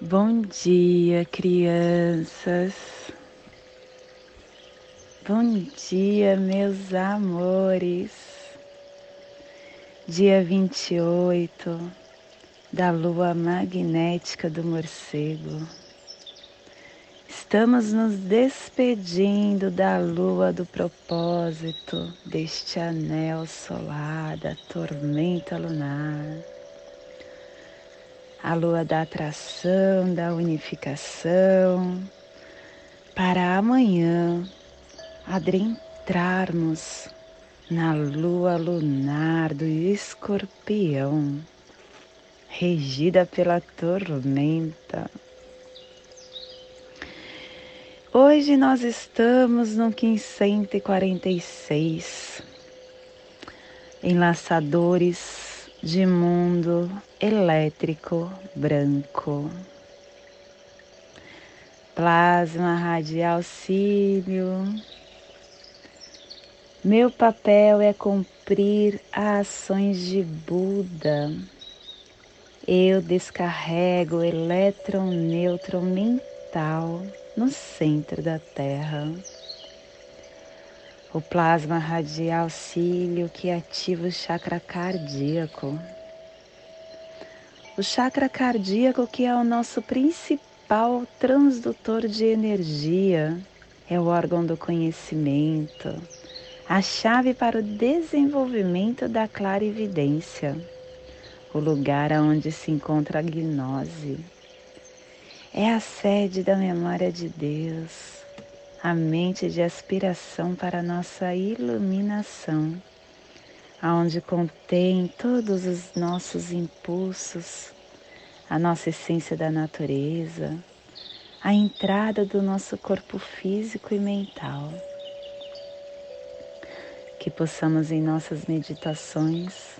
Bom dia, crianças. Bom dia, meus amores. Dia 28 da lua magnética do morcego. Estamos nos despedindo da lua do propósito, deste anel solar, da tormenta lunar a lua da atração, da unificação, para amanhã adentrarmos na lua lunar do escorpião, regida pela tormenta. Hoje nós estamos no 546, enlaçadores de mundo elétrico branco. Plasma radial cílio. Meu papel é cumprir ações de Buda. Eu descarrego o elétron neutro mental no centro da Terra o plasma radial cílio que ativa o chakra cardíaco. O chakra cardíaco, que é o nosso principal transdutor de energia, é o órgão do conhecimento, a chave para o desenvolvimento da clarividência, o lugar onde se encontra a gnose. É a sede da memória de Deus a mente de aspiração para nossa iluminação, aonde contém todos os nossos impulsos, a nossa essência da natureza, a entrada do nosso corpo físico e mental. Que possamos em nossas meditações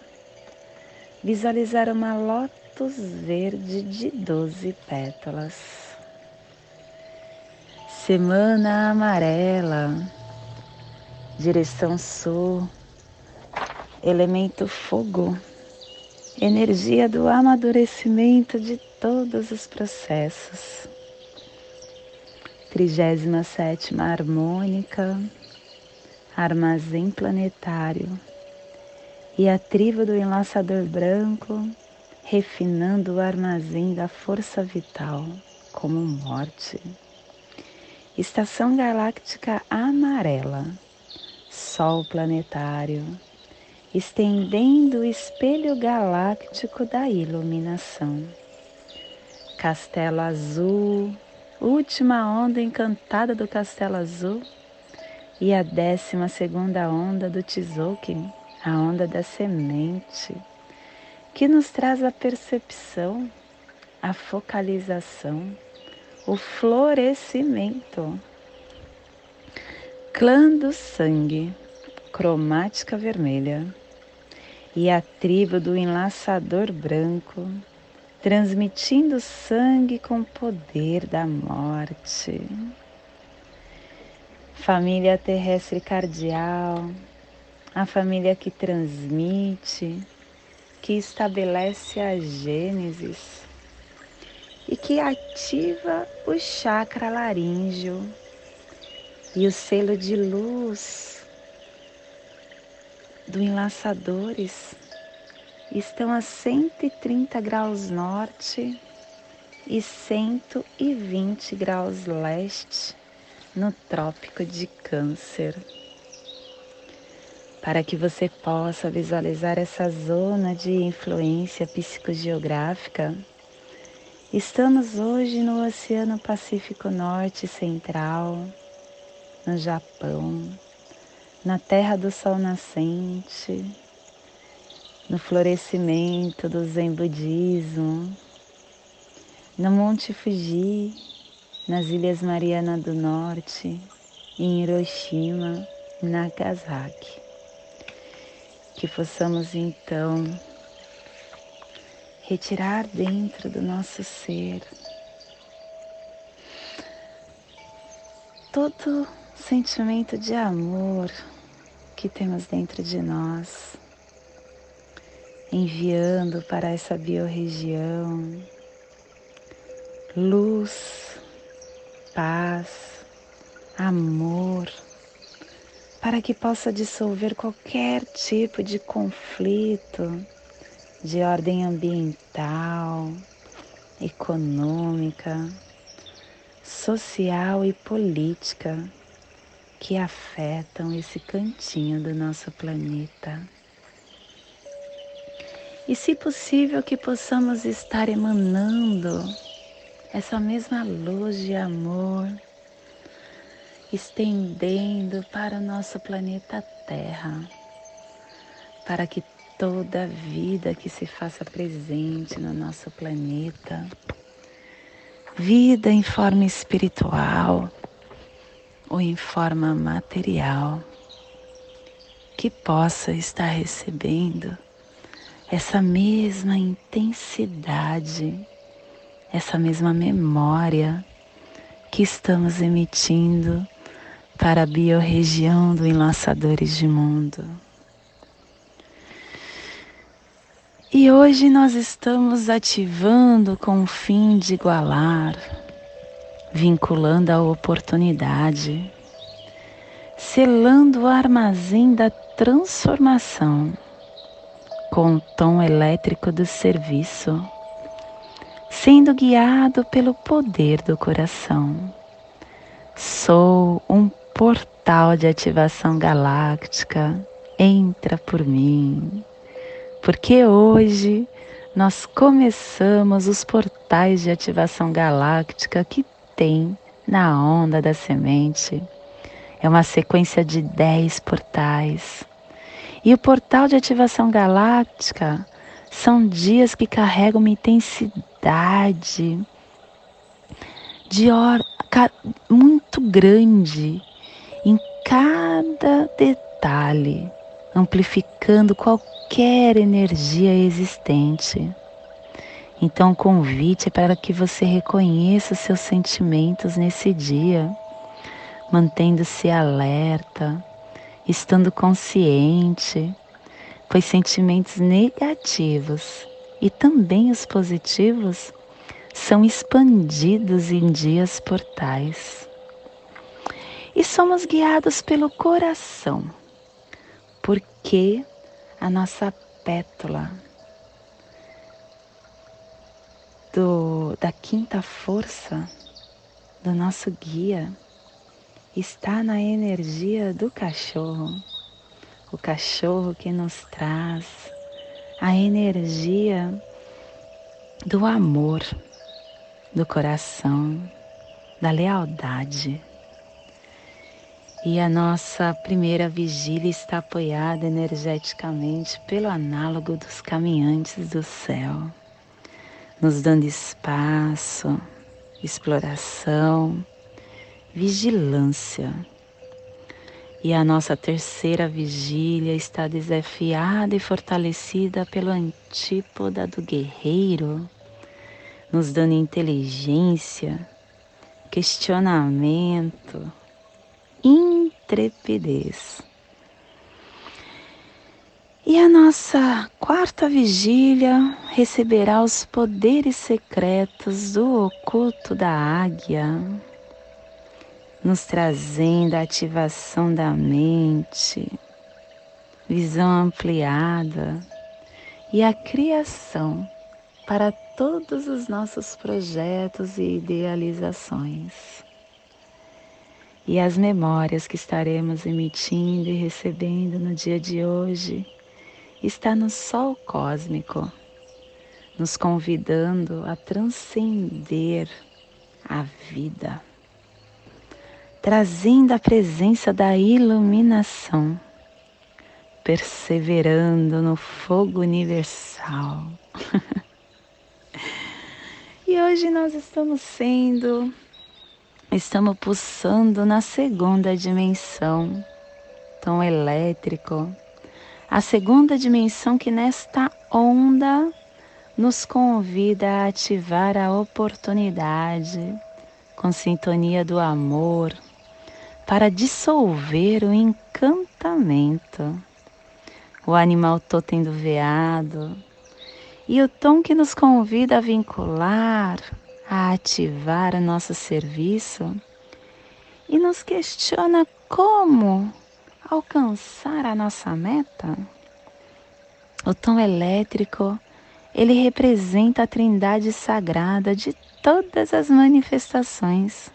visualizar uma lótus verde de doze pétalas Semana amarela, direção sul, elemento fogo, energia do amadurecimento de todos os processos. 37 harmônica, armazém planetário e a tribo do enlaçador branco refinando o armazém da força vital como morte. Estação galáctica amarela, Sol planetário, estendendo o espelho galáctico da iluminação. Castelo Azul, última onda encantada do Castelo Azul e a décima segunda onda do Tzolk'in, a onda da semente, que nos traz a percepção, a focalização o florescimento. Clã do sangue, cromática vermelha, e a tribo do enlaçador branco, transmitindo sangue com poder da morte. Família terrestre cardial, a família que transmite, que estabelece a Gênesis e que ativa o chakra laríngeo e o selo de luz do enlaçadores estão a 130 graus norte e 120 graus leste no Trópico de Câncer. Para que você possa visualizar essa zona de influência psicogeográfica, Estamos hoje no Oceano Pacífico Norte Central, no Japão, na terra do sol nascente, no florescimento do Zen Budismo, no Monte Fuji, nas Ilhas Mariana do Norte, em Hiroshima, Nagasaki. Que possamos então retirar dentro do nosso ser todo sentimento de amor que temos dentro de nós, enviando para essa biorregião luz, paz, amor, para que possa dissolver qualquer tipo de conflito de ordem ambiental, econômica, social e política que afetam esse cantinho do nosso planeta. E se possível que possamos estar emanando essa mesma luz de amor, estendendo para o nosso planeta Terra, para que toda vida que se faça presente no nosso planeta, vida em forma espiritual ou em forma material, que possa estar recebendo essa mesma intensidade, essa mesma memória que estamos emitindo para a biorregião do Enlaçadores de Mundo. E hoje nós estamos ativando com o fim de igualar, vinculando a oportunidade, selando o armazém da transformação com o tom elétrico do serviço, sendo guiado pelo poder do coração. Sou um portal de ativação galáctica, entra por mim, porque hoje nós começamos os portais de ativação galáctica que tem na onda da semente. É uma sequência de 10 portais e o portal de ativação galáctica são dias que carregam uma intensidade de or muito grande em cada detalhe, amplificando qualquer energia existente. Então, o convite é para que você reconheça os seus sentimentos nesse dia, mantendo-se alerta, estando consciente, pois sentimentos negativos e também os positivos são expandidos em dias portais. E somos guiados pelo coração, porque a nossa pétala do, da quinta força do nosso guia está na energia do cachorro. O cachorro que nos traz a energia do amor, do coração, da lealdade. E a nossa primeira vigília está apoiada energeticamente pelo análogo dos caminhantes do céu, nos dando espaço, exploração vigilância. E a nossa terceira vigília está desafiada e fortalecida pelo antípoda do guerreiro, nos dando inteligência, questionamento, intrepidez. E a nossa quarta vigília receberá os poderes secretos do oculto da águia nos trazendo a ativação da mente, visão ampliada e a criação para todos os nossos projetos e idealizações. E as memórias que estaremos emitindo e recebendo no dia de hoje está no Sol cósmico, nos convidando a transcender a vida trazendo a presença da iluminação, perseverando no fogo universal. e hoje nós estamos sendo, estamos pulsando na segunda dimensão, tom elétrico, a segunda dimensão que nesta onda nos convida a ativar a oportunidade com sintonia do amor, para dissolver o encantamento. O animal totem do veado e o tom que nos convida a vincular a ativar o nosso serviço e nos questiona como alcançar a nossa meta? O tom elétrico, ele representa a trindade sagrada de todas as manifestações.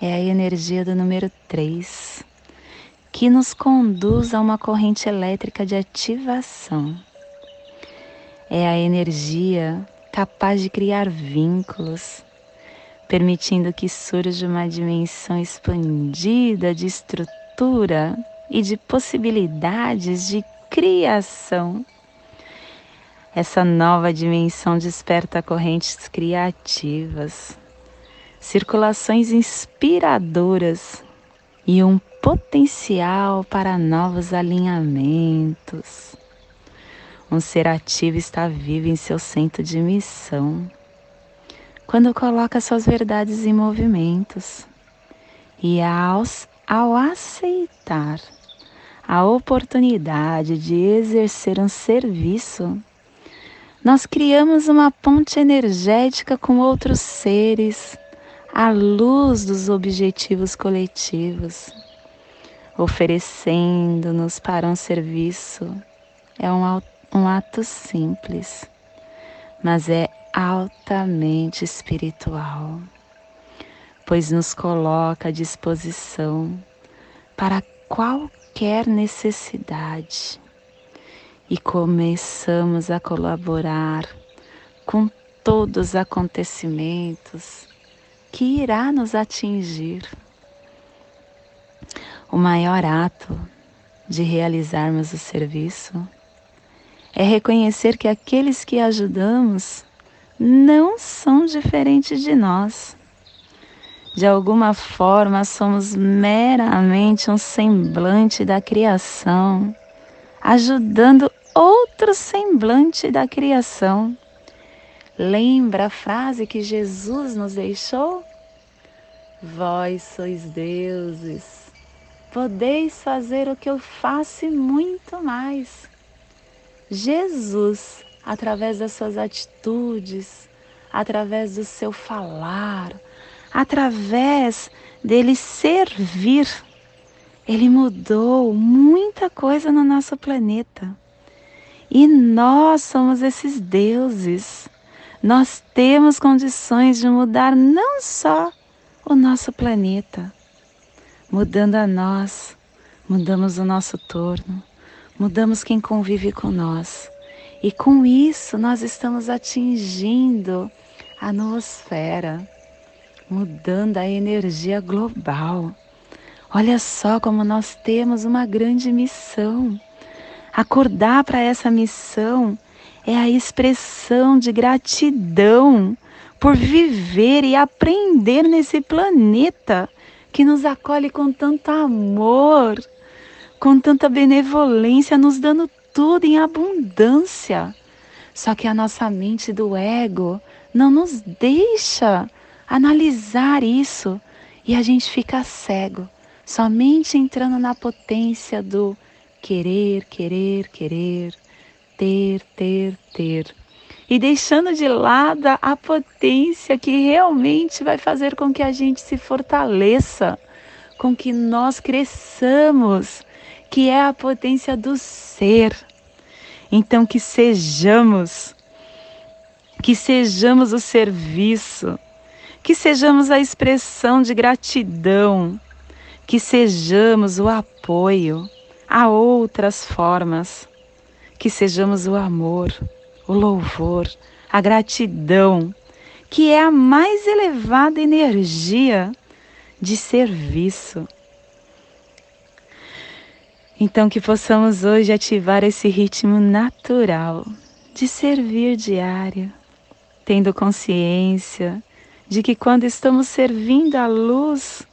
É a energia do número 3, que nos conduz a uma corrente elétrica de ativação. É a energia capaz de criar vínculos, permitindo que surja uma dimensão expandida de estrutura e de possibilidades de criação. Essa nova dimensão desperta correntes criativas, circulações inspiradoras e um potencial para novos alinhamentos. Um ser ativo está vivo em seu centro de missão quando coloca suas verdades em movimentos e ao, ao aceitar a oportunidade de exercer um serviço, nós criamos uma ponte energética com outros seres à luz dos objetivos coletivos, oferecendo-nos para um serviço. É um, um ato simples, mas é altamente espiritual, pois nos coloca à disposição para qualquer necessidade e começamos a colaborar com todos os acontecimentos que irá nos atingir. O maior ato de realizarmos o serviço é reconhecer que aqueles que ajudamos não são diferentes de nós. De alguma forma, somos meramente um semblante da criação, ajudando outro semblante da criação. Lembra a frase que Jesus nos deixou? Vós sois deuses, podeis fazer o que eu faço e muito mais. Jesus através das suas atitudes, através do seu falar, através dele servir. Ele mudou muita coisa no nosso planeta. E nós somos esses deuses. Nós temos condições de mudar não só o nosso planeta, mudando a nós, mudamos o nosso torno, mudamos quem convive com nós e com isso nós estamos atingindo a noosfera, mudando a energia global. Olha só como nós temos uma grande missão. Acordar para essa missão é a expressão de gratidão por viver e aprender nesse planeta que nos acolhe com tanto amor, com tanta benevolência, nos dando tudo em abundância. Só que a nossa mente do ego não nos deixa analisar isso e a gente fica cego, somente entrando na potência do querer, querer, querer, ter, ter, ter. E deixando de lado a potência que realmente vai fazer com que a gente se fortaleça, com que nós cresçamos, que é a potência do ser. Então que sejamos, que sejamos o serviço, que sejamos a expressão de gratidão, que sejamos o apoio a outras formas, que sejamos o amor, o louvor, a gratidão, que é a mais elevada energia de serviço. Então, que possamos hoje ativar esse ritmo natural de servir diário, tendo consciência de que quando estamos servindo a luz,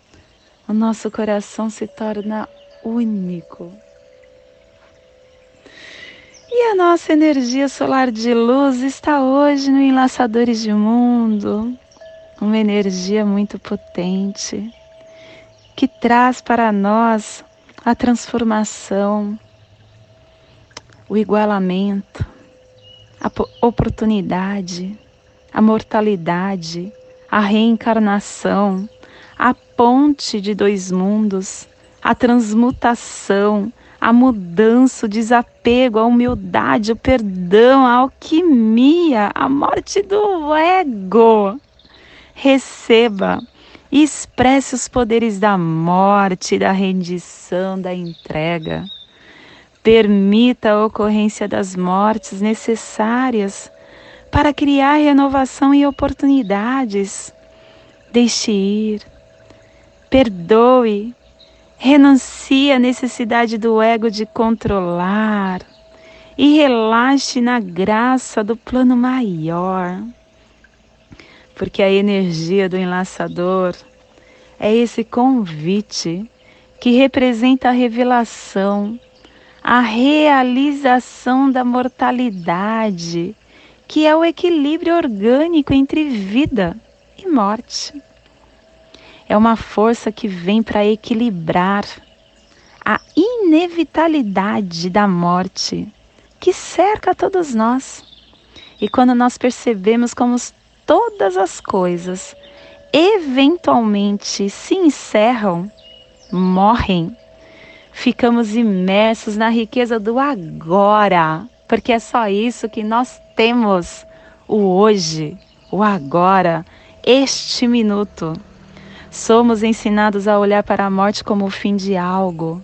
o nosso coração se torna único. E a nossa energia solar de luz está hoje no Enlaçadores de Mundo, uma energia muito potente que traz para nós a transformação, o igualamento, a oportunidade, a mortalidade, a reencarnação, a ponte de dois mundos, a transmutação, a mudança, o desapego, a humildade, o perdão, a alquimia, a morte do ego. Receba e expresse os poderes da morte, da rendição, da entrega. Permita a ocorrência das mortes necessárias para criar renovação e oportunidades. Deixe ir, perdoe, renuncie à necessidade do ego de controlar e relaxe na graça do plano maior. Porque a energia do enlaçador é esse convite que representa a revelação, a realização da mortalidade, que é o equilíbrio orgânico entre vida e morte é uma força que vem para equilibrar a inevitabilidade da morte que cerca todos nós. E quando nós percebemos como todas as coisas eventualmente se encerram, morrem, ficamos imersos na riqueza do agora, porque é só isso que nós temos: o hoje, o agora, este minuto. Somos ensinados a olhar para a morte como o fim de algo.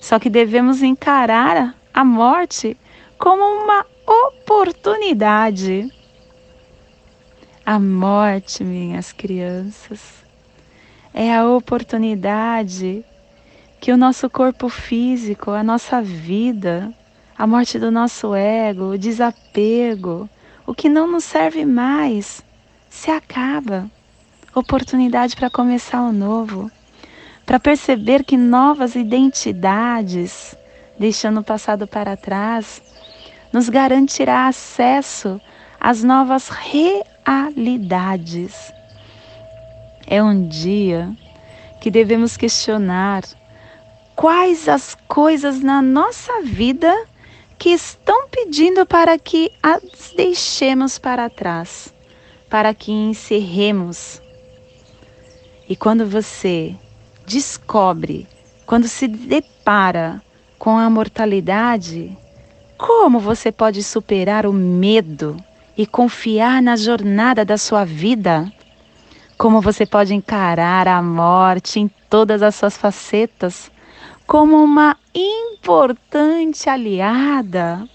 Só que devemos encarar a morte como uma oportunidade. A morte, minhas crianças, é a oportunidade que o nosso corpo físico, a nossa vida, a morte do nosso ego, o desapego, o que não nos serve mais, se acaba oportunidade para começar o novo, para perceber que novas identidades, deixando o passado para trás, nos garantirá acesso às novas realidades. É um dia que devemos questionar quais as coisas na nossa vida que estão pedindo para que as deixemos para trás, para que encerremos e quando você descobre, quando se depara com a mortalidade, como você pode superar o medo e confiar na jornada da sua vida? Como você pode encarar a morte em todas as suas facetas como uma importante aliada?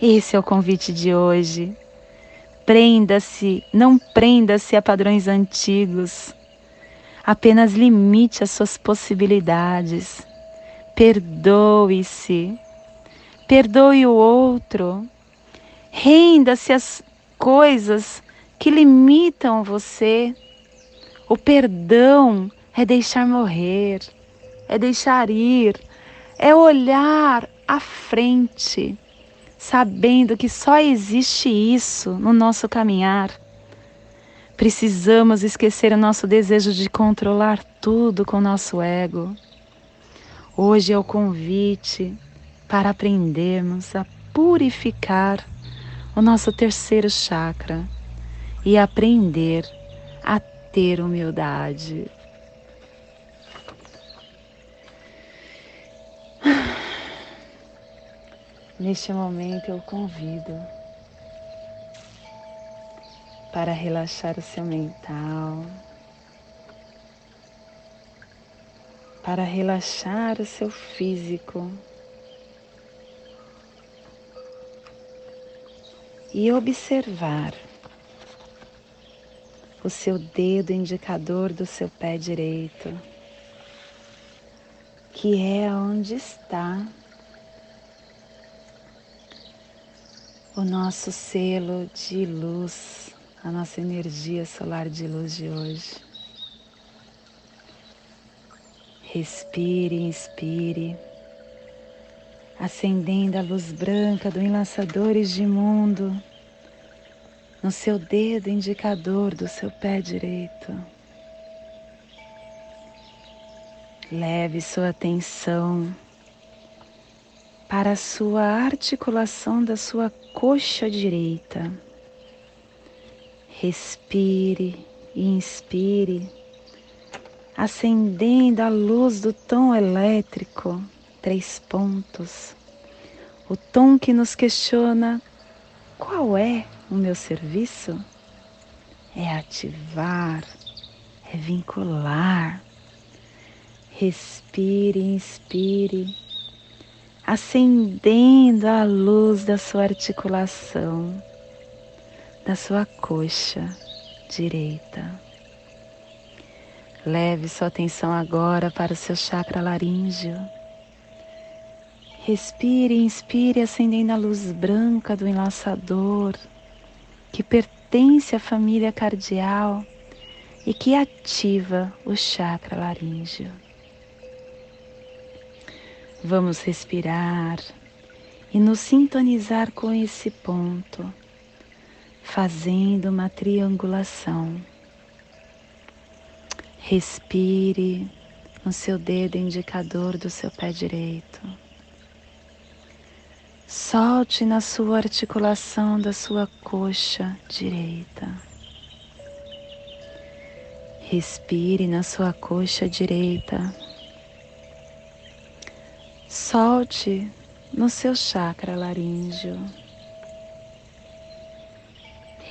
Esse é o convite de hoje. Prenda-se, não prenda-se a padrões antigos. Apenas limite as suas possibilidades. Perdoe-se. Perdoe o outro. Renda-se às coisas que limitam você. O perdão é deixar morrer, é deixar ir, é olhar à frente, sabendo que só existe isso no nosso caminhar. Precisamos esquecer o nosso desejo de controlar tudo com nosso ego. Hoje é o convite para aprendermos a purificar o nosso terceiro chakra e aprender a ter humildade. Neste momento eu convido para relaxar o seu mental, para relaxar o seu físico. E observar o seu dedo indicador do seu pé direito, que é onde está o nosso selo de luz a nossa energia solar de luz de hoje. Respire, inspire, acendendo a luz branca do enlaçadores de mundo no seu dedo indicador do seu pé direito. Leve sua atenção para a sua articulação da sua coxa direita Respire e inspire, acendendo a luz do tom elétrico, três pontos. O tom que nos questiona qual é o meu serviço? É ativar, é vincular. Respire, inspire, acendendo a luz da sua articulação, da sua coxa direita. Leve sua atenção agora para o seu chakra laríngeo. Respire e inspire, acendendo a luz branca do enlaçador, que pertence à família cardial e que ativa o chakra laríngeo. Vamos respirar e nos sintonizar com esse ponto fazendo uma triangulação. Respire no seu dedo indicador do seu pé direito. Solte na sua articulação da sua coxa direita. Respire na sua coxa direita. Solte no seu chakra laríngeo.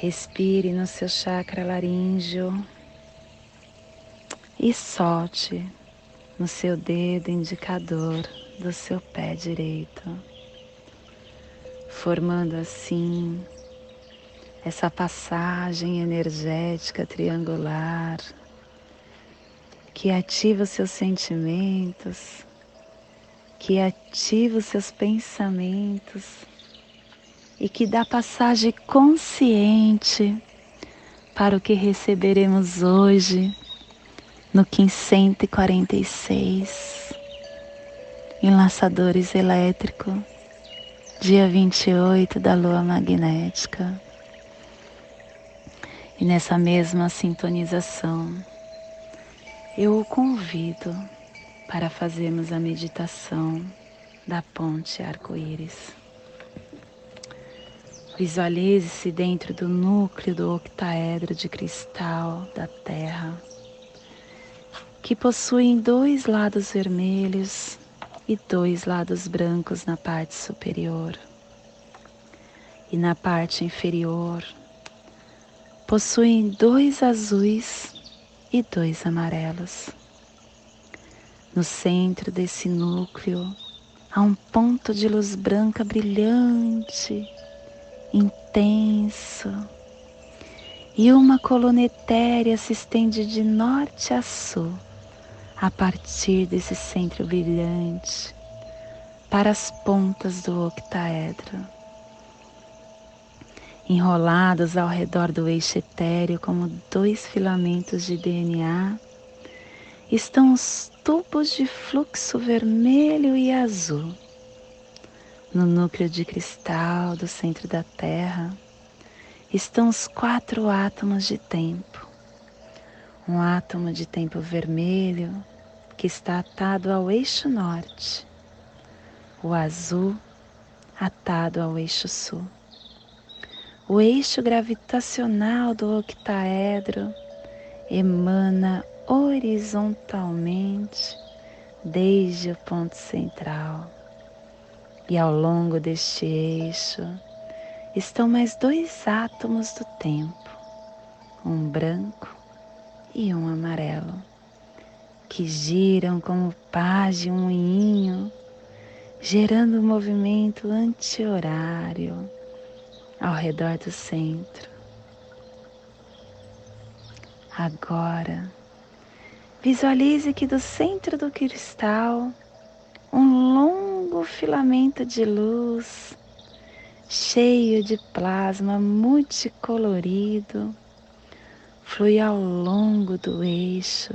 Respire no seu chakra laríngeo. E solte no seu dedo indicador do seu pé direito, formando assim essa passagem energética triangular que ativa os seus sentimentos, que ativa os seus pensamentos e que dá passagem consciente para o que receberemos hoje no 546 Enlaçadores elétrico, dia 28 da lua magnética. E nessa mesma sintonização, eu o convido para fazermos a meditação da ponte arco-íris. Visualize-se dentro do núcleo do octaedro de cristal da Terra, que possuem dois lados vermelhos e dois lados brancos na parte superior. E na parte inferior, possuem dois azuis e dois amarelos. No centro desse núcleo há um ponto de luz branca brilhante intenso. E uma coluna etérea se estende de norte a sul, a partir desse centro brilhante, para as pontas do octaedro. Enrolados ao redor do eixo etéreo como dois filamentos de DNA, estão os tubos de fluxo vermelho e azul no núcleo de cristal do centro da Terra estão os quatro átomos de tempo. Um átomo de tempo vermelho que está atado ao eixo norte, o azul atado ao eixo sul. O eixo gravitacional do octaedro emana horizontalmente desde o ponto central e ao longo deste eixo estão mais dois átomos do tempo, um branco e um amarelo, que giram como pás de um moinho, gerando um movimento anti-horário ao redor do centro. Agora, visualize que do centro do cristal um longo filamento de luz cheio de plasma multicolorido flui ao longo do eixo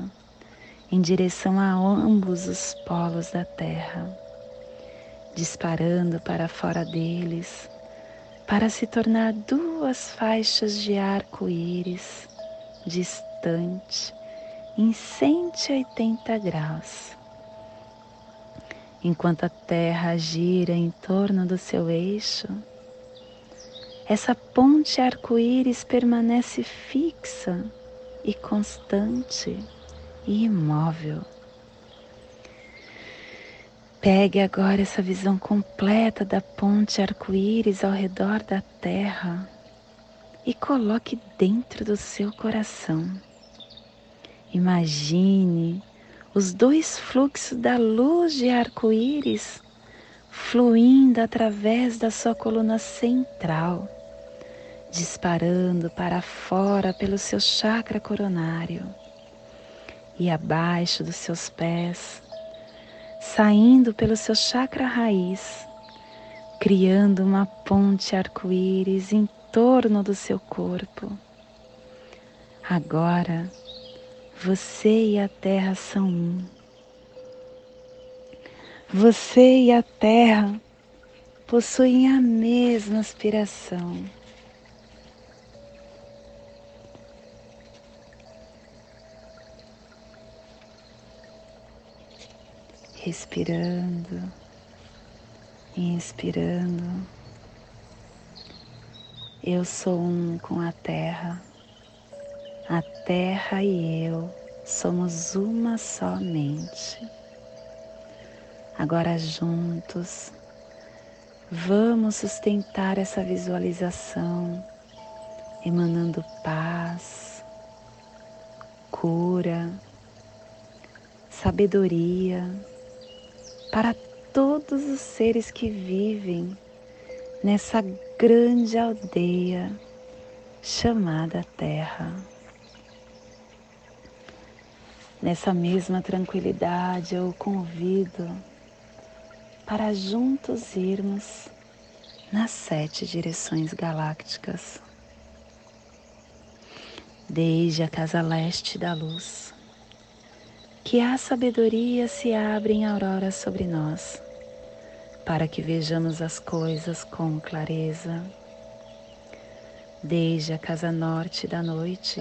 em direção a ambos os polos da Terra, disparando para fora deles para se tornar duas faixas de arco-íris distante em 180 graus enquanto a Terra gira em torno do seu eixo, essa ponte arco-íris permanece fixa e constante e imóvel. Pegue agora essa visão completa da ponte arco-íris ao redor da Terra e coloque dentro do seu coração. Imagine os dois fluxos da luz de arco-íris fluindo através da sua coluna central, disparando para fora pelo seu chakra coronário e abaixo dos seus pés, saindo pelo seu chakra raiz, criando uma ponte arco-íris em torno do seu corpo. Agora, você e a Terra são um. Você e a Terra possuem a mesma aspiração. Respirando, inspirando. Eu sou um com a Terra. A Terra e eu somos uma só mente. Agora juntos, vamos sustentar essa visualização, emanando paz, cura, sabedoria para todos os seres que vivem nessa grande aldeia chamada Terra. Nessa mesma tranquilidade, eu o convido para juntos irmos nas sete direções galácticas, desde a casa leste da luz, que a sabedoria se abre em aurora sobre nós, para que vejamos as coisas com clareza, desde a casa norte da noite,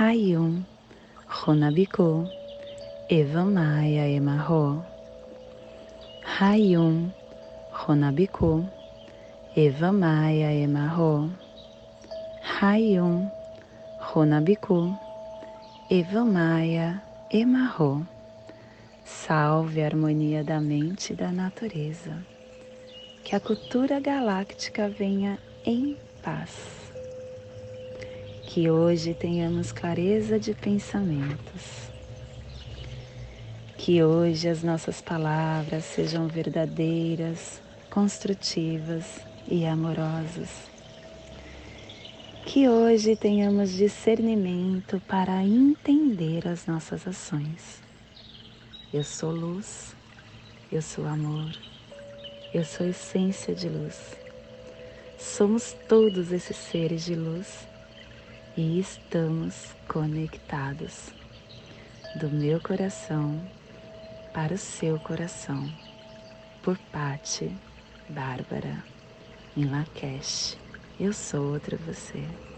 Rayum, Runabiku, Eva Maia Emarro, Rayum, Ronabiku, Eva Maia Emarro, Rayum, Ronabiku, Eva Maia Emarro. Salve a harmonia da mente e da natureza. Que a cultura galáctica venha em paz. Que hoje tenhamos clareza de pensamentos que hoje as nossas palavras sejam verdadeiras, construtivas e amorosas. Que hoje tenhamos discernimento para entender as nossas ações. Eu sou luz, eu sou amor, eu sou essência de luz. Somos todos esses seres de luz e estamos conectados. Do meu coração para o seu coração, por Patti Bárbara, em Lakesh. Eu sou outra você.